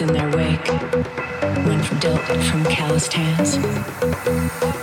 in their wake went from dilted from calloused hands.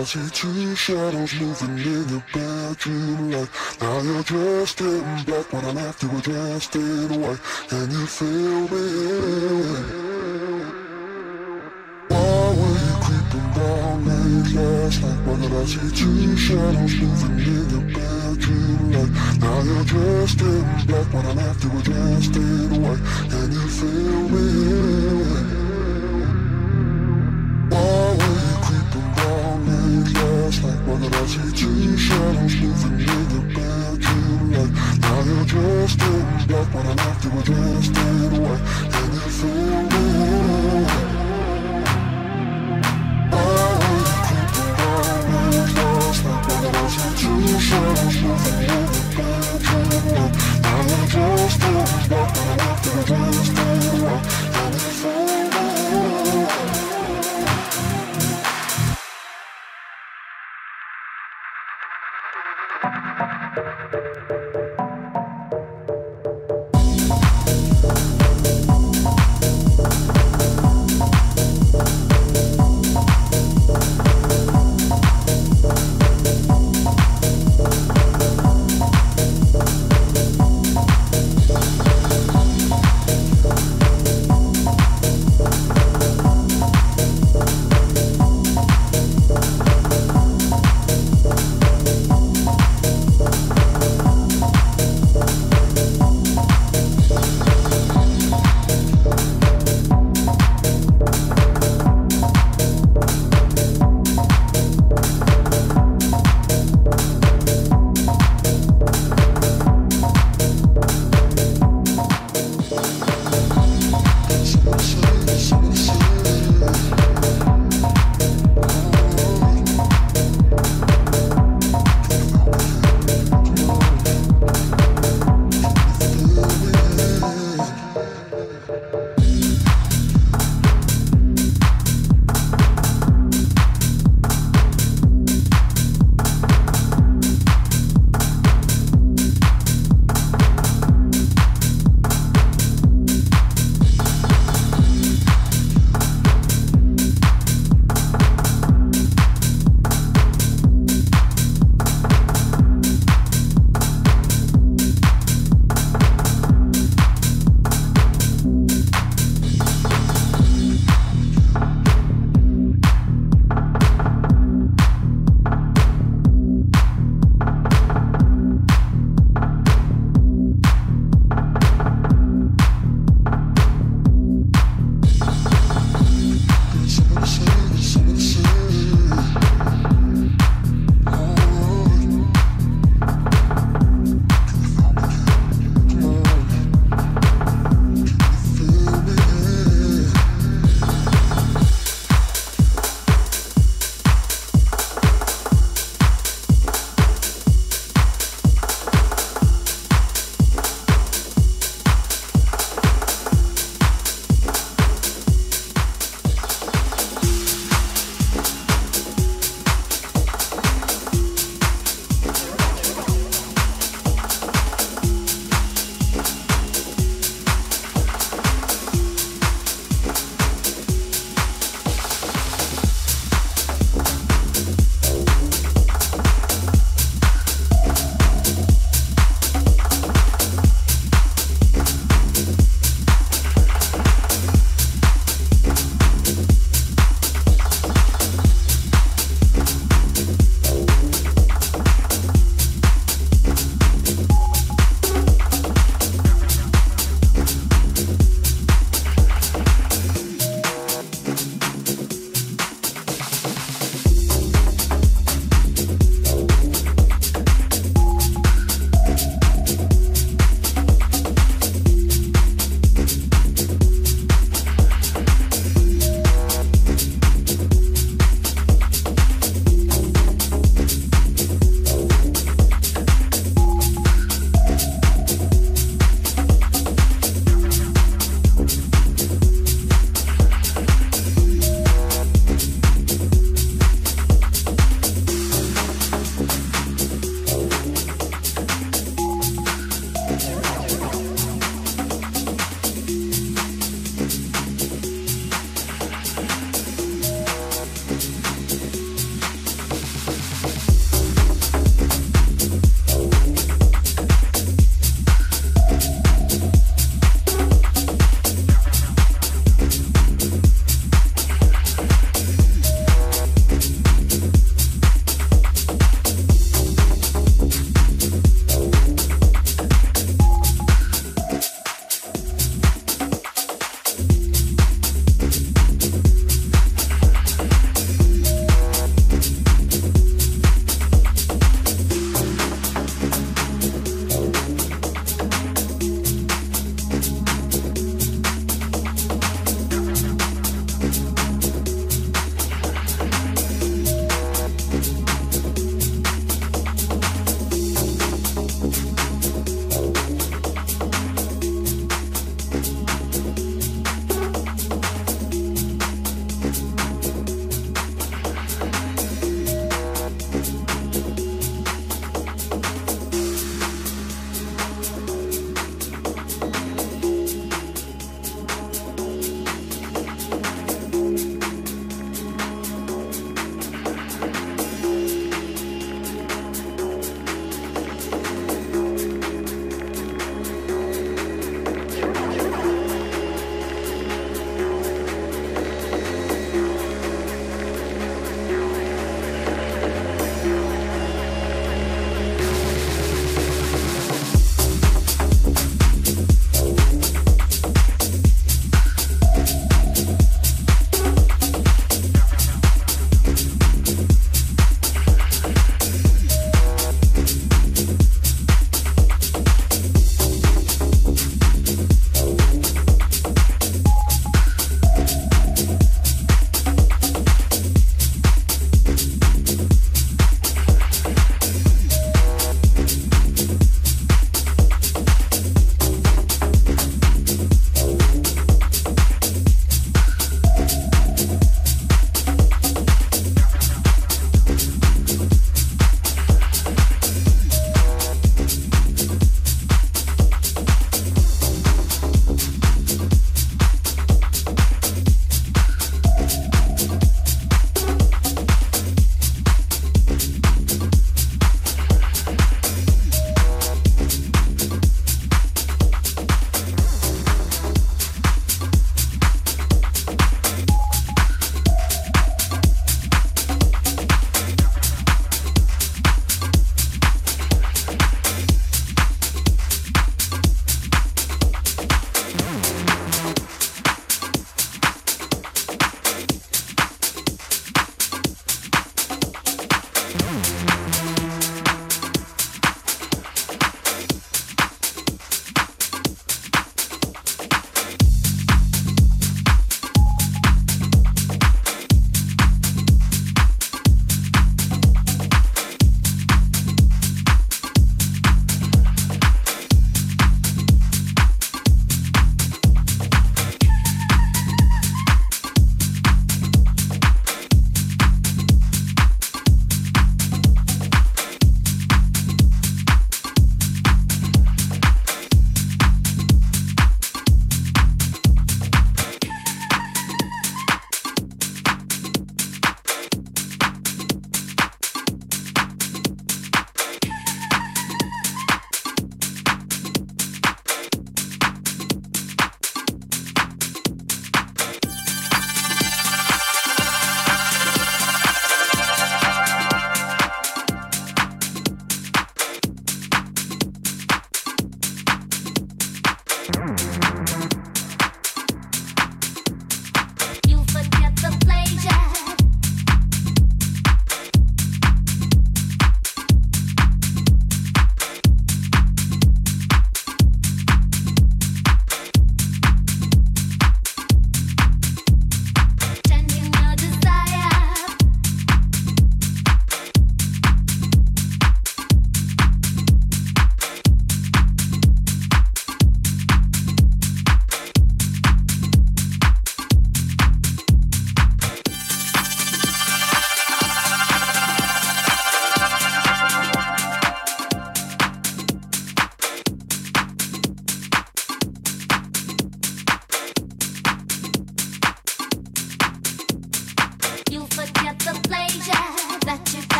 See two shadows moving in your bedroom light. Now you're dressed in black when I left you we're dressed in white. Can you feel me? Why were you creeping down late last night? Why did I see two shadows moving in your bedroom light? Now you're dressed in black when I'm after we're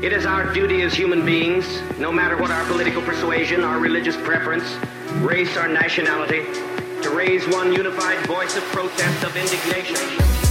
It is our duty as human beings, no matter what our political persuasion, our religious preference, race, or nationality, to raise one unified voice of protest, of indignation.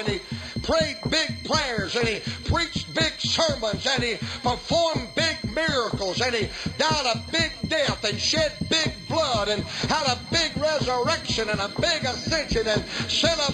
and he prayed big prayers and he preached big sermons and he performed big miracles and he died a big death and shed big blood and had a big resurrection and a big ascension and sent a